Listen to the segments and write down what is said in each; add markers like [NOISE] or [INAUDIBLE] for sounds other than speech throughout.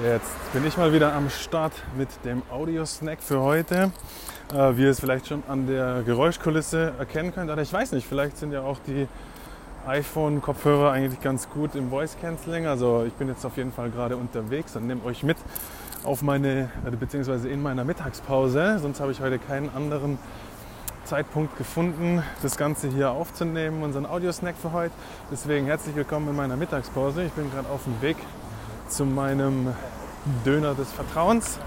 Jetzt bin ich mal wieder am Start mit dem Audio-Snack für heute. Äh, wie ihr es vielleicht schon an der Geräuschkulisse erkennen könnt, oder ich weiß nicht, vielleicht sind ja auch die iPhone-Kopfhörer eigentlich ganz gut im Voice Cancelling. Also ich bin jetzt auf jeden Fall gerade unterwegs und nehme euch mit auf meine, beziehungsweise in meiner Mittagspause. Sonst habe ich heute keinen anderen Zeitpunkt gefunden, das Ganze hier aufzunehmen, unseren Audiosnack für heute. Deswegen herzlich willkommen in meiner Mittagspause. Ich bin gerade auf dem Weg zu meinem Döner des Vertrauens.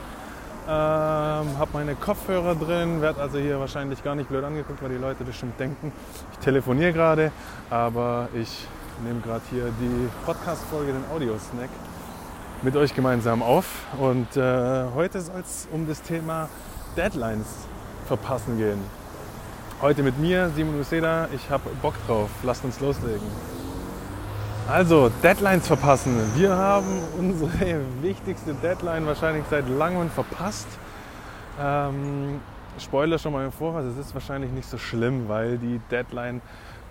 Ähm, habe meine Kopfhörer drin, werde also hier wahrscheinlich gar nicht blöd angeguckt, weil die Leute bestimmt denken, ich telefoniere gerade, aber ich nehme gerade hier die Podcast-Folge, den Audio-Snack, mit euch gemeinsam auf. Und äh, heute soll es um das Thema Deadlines verpassen gehen. Heute mit mir, Simon Useda. Ich habe Bock drauf. Lasst uns loslegen. Also, Deadlines verpassen. Wir haben unsere [LAUGHS] wichtigste Deadline wahrscheinlich seit langem verpasst. Ähm, Spoiler schon mal im Voraus, es ist wahrscheinlich nicht so schlimm, weil die Deadline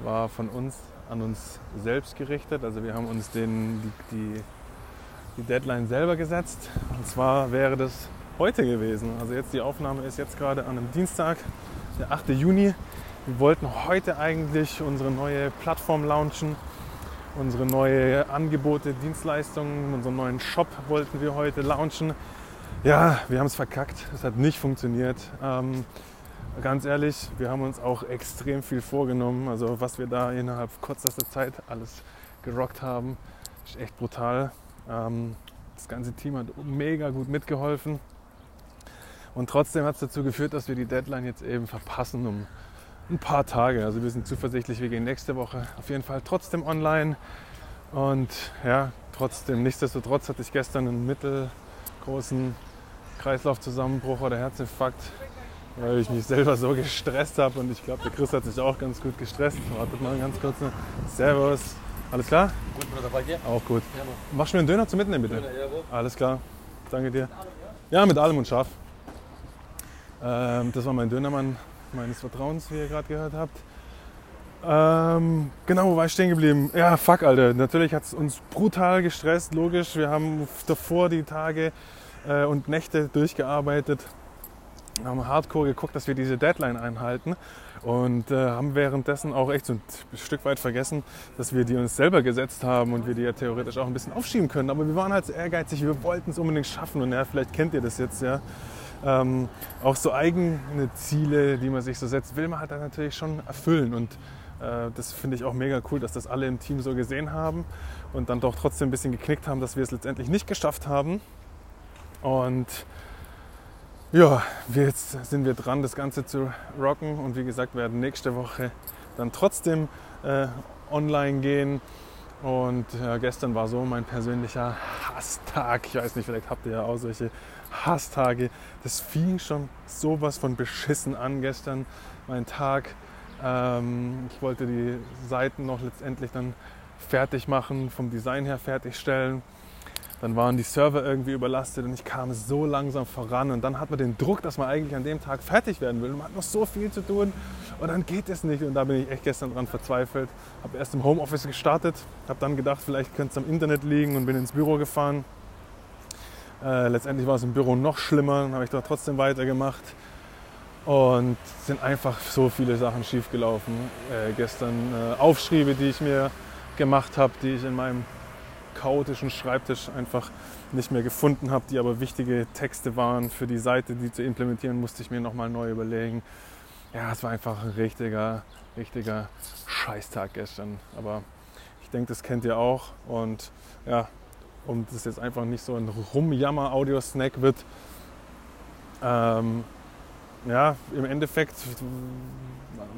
war von uns an uns selbst gerichtet. Also wir haben uns den, die, die, die Deadline selber gesetzt. Und zwar wäre das heute gewesen. Also jetzt die Aufnahme ist jetzt gerade an einem Dienstag, der 8. Juni. Wir wollten heute eigentlich unsere neue Plattform launchen unsere neue Angebote, Dienstleistungen, unseren neuen Shop wollten wir heute launchen. Ja, wir haben es verkackt. Es hat nicht funktioniert. Ähm, ganz ehrlich, wir haben uns auch extrem viel vorgenommen. Also was wir da innerhalb kürzester Zeit alles gerockt haben, ist echt brutal. Ähm, das ganze Team hat mega gut mitgeholfen. Und trotzdem hat es dazu geführt, dass wir die Deadline jetzt eben verpassen um ein paar Tage. Also wir sind zuversichtlich, wir gehen nächste Woche auf jeden Fall trotzdem online. Und ja, trotzdem, nichtsdestotrotz hatte ich gestern einen mittelgroßen Kreislaufzusammenbruch oder Herzinfarkt, weil ich mich selber so gestresst habe. Und ich glaube, der Chris hat sich auch ganz gut gestresst. Wartet mal ganz kurz. Servus. Alles klar? Gut, Bruder, bei dir? Auch gut. Ja. Machst du mir einen Döner zum Mitnehmen, bitte? Döner. Alles klar. Danke dir. Ja, mit allem und scharf. Ähm, das war mein Dönermann meines Vertrauens, wie ihr gerade gehört habt. Ähm, genau, wo war ich stehen geblieben? Ja, fuck, Alter. Natürlich hat es uns brutal gestresst, logisch. Wir haben davor die Tage äh, und Nächte durchgearbeitet, haben hardcore geguckt, dass wir diese Deadline einhalten und äh, haben währenddessen auch echt so ein Stück weit vergessen, dass wir die uns selber gesetzt haben und wir die ja theoretisch auch ein bisschen aufschieben können. Aber wir waren halt so ehrgeizig, wir wollten es unbedingt schaffen und ja, vielleicht kennt ihr das jetzt, ja ähm, auch so eigene Ziele, die man sich so setzt, will man halt dann natürlich schon erfüllen. Und äh, das finde ich auch mega cool, dass das alle im Team so gesehen haben und dann doch trotzdem ein bisschen geknickt haben, dass wir es letztendlich nicht geschafft haben. Und ja, jetzt sind wir dran, das Ganze zu rocken. Und wie gesagt, werden nächste Woche dann trotzdem äh, online gehen. Und ja, gestern war so mein persönlicher Hasstag. Ich weiß nicht, vielleicht habt ihr ja auch solche Hasstage. Das fing schon sowas von beschissen an gestern, mein Tag. Ähm, ich wollte die Seiten noch letztendlich dann fertig machen, vom Design her fertigstellen. Dann waren die Server irgendwie überlastet und ich kam so langsam voran. Und dann hat man den Druck, dass man eigentlich an dem Tag fertig werden will. Man hat noch so viel zu tun und dann geht es nicht. Und da bin ich echt gestern dran verzweifelt. Habe erst im Homeoffice gestartet, habe dann gedacht, vielleicht könnte es am Internet liegen und bin ins Büro gefahren. Äh, letztendlich war es im Büro noch schlimmer, dann habe ich da trotzdem weitergemacht. Und sind einfach so viele Sachen schiefgelaufen. Äh, gestern äh, Aufschriebe, die ich mir gemacht habe, die ich in meinem chaotischen Schreibtisch einfach nicht mehr gefunden habe, die aber wichtige Texte waren für die Seite, die zu implementieren, musste ich mir nochmal neu überlegen. Ja, es war einfach ein richtiger, richtiger Scheißtag gestern. Aber ich denke, das kennt ihr auch. Und ja, und das jetzt einfach nicht so ein Rumjammer-Audio-Snack wird. Ähm, ja, im Endeffekt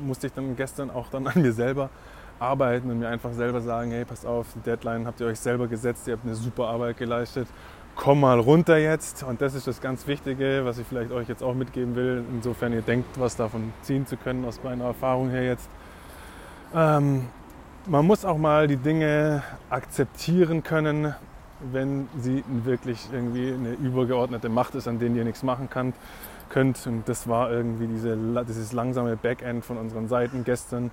musste ich dann gestern auch dann an mir selber arbeiten und mir einfach selber sagen, hey, pass auf, die Deadline habt ihr euch selber gesetzt, ihr habt eine super Arbeit geleistet, komm mal runter jetzt. Und das ist das ganz Wichtige, was ich vielleicht euch jetzt auch mitgeben will, insofern ihr denkt, was davon ziehen zu können aus meiner Erfahrung her jetzt. Ähm, man muss auch mal die Dinge akzeptieren können, wenn sie wirklich irgendwie eine übergeordnete Macht ist, an denen ihr nichts machen könnt. könnt. Und das war irgendwie diese, dieses langsame Backend von unseren Seiten gestern.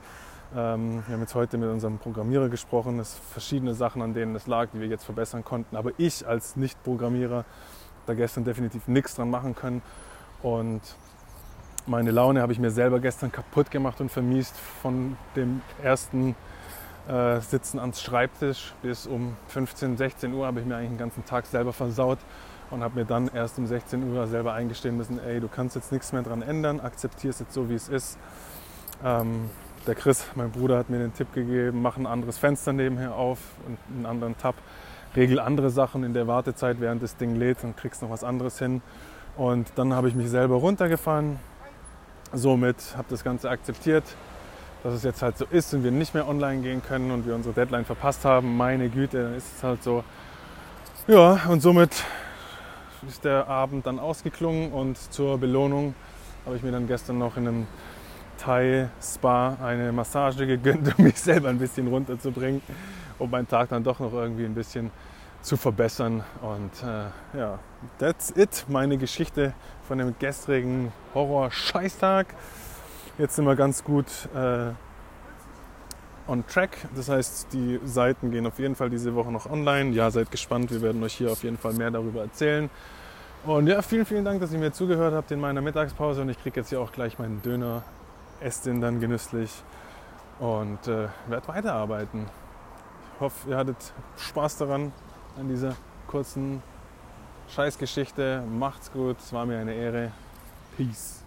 Ähm, wir haben jetzt heute mit unserem Programmierer gesprochen. Es verschiedene Sachen, an denen es lag, die wir jetzt verbessern konnten. Aber ich als Nicht-Programmierer da gestern definitiv nichts dran machen können. Und meine Laune habe ich mir selber gestern kaputt gemacht und vermiest von dem ersten äh, Sitzen ans Schreibtisch bis um 15, 16 Uhr habe ich mir eigentlich den ganzen Tag selber versaut und habe mir dann erst um 16 Uhr selber eingestehen müssen, ey, du kannst jetzt nichts mehr dran ändern, akzeptier es jetzt so, wie es ist. Ähm, der Chris, mein Bruder, hat mir den Tipp gegeben, mach ein anderes Fenster nebenher auf und einen anderen Tab, regel andere Sachen in der Wartezeit, während das Ding lädt und kriegst noch was anderes hin. Und dann habe ich mich selber runtergefahren, somit habe das Ganze akzeptiert, dass es jetzt halt so ist und wir nicht mehr online gehen können und wir unsere Deadline verpasst haben. Meine Güte, dann ist es halt so. Ja, und somit ist der Abend dann ausgeklungen und zur Belohnung habe ich mir dann gestern noch in einem Thai-Spa eine Massage gegönnt, [LAUGHS] um mich selber ein bisschen runterzubringen, um meinen Tag dann doch noch irgendwie ein bisschen zu verbessern. Und äh, ja, that's it, meine Geschichte von dem gestrigen Horror-Scheißtag. Jetzt sind wir ganz gut äh, on track. Das heißt, die Seiten gehen auf jeden Fall diese Woche noch online. Ja, seid gespannt. Wir werden euch hier auf jeden Fall mehr darüber erzählen. Und ja, vielen, vielen Dank, dass ihr mir zugehört habt in meiner Mittagspause. Und ich kriege jetzt hier auch gleich meinen Döner. Esst den dann genüsslich und äh, werde weiterarbeiten. Ich hoffe, ihr hattet Spaß daran, an dieser kurzen Scheißgeschichte. Macht's gut, es war mir eine Ehre. Peace.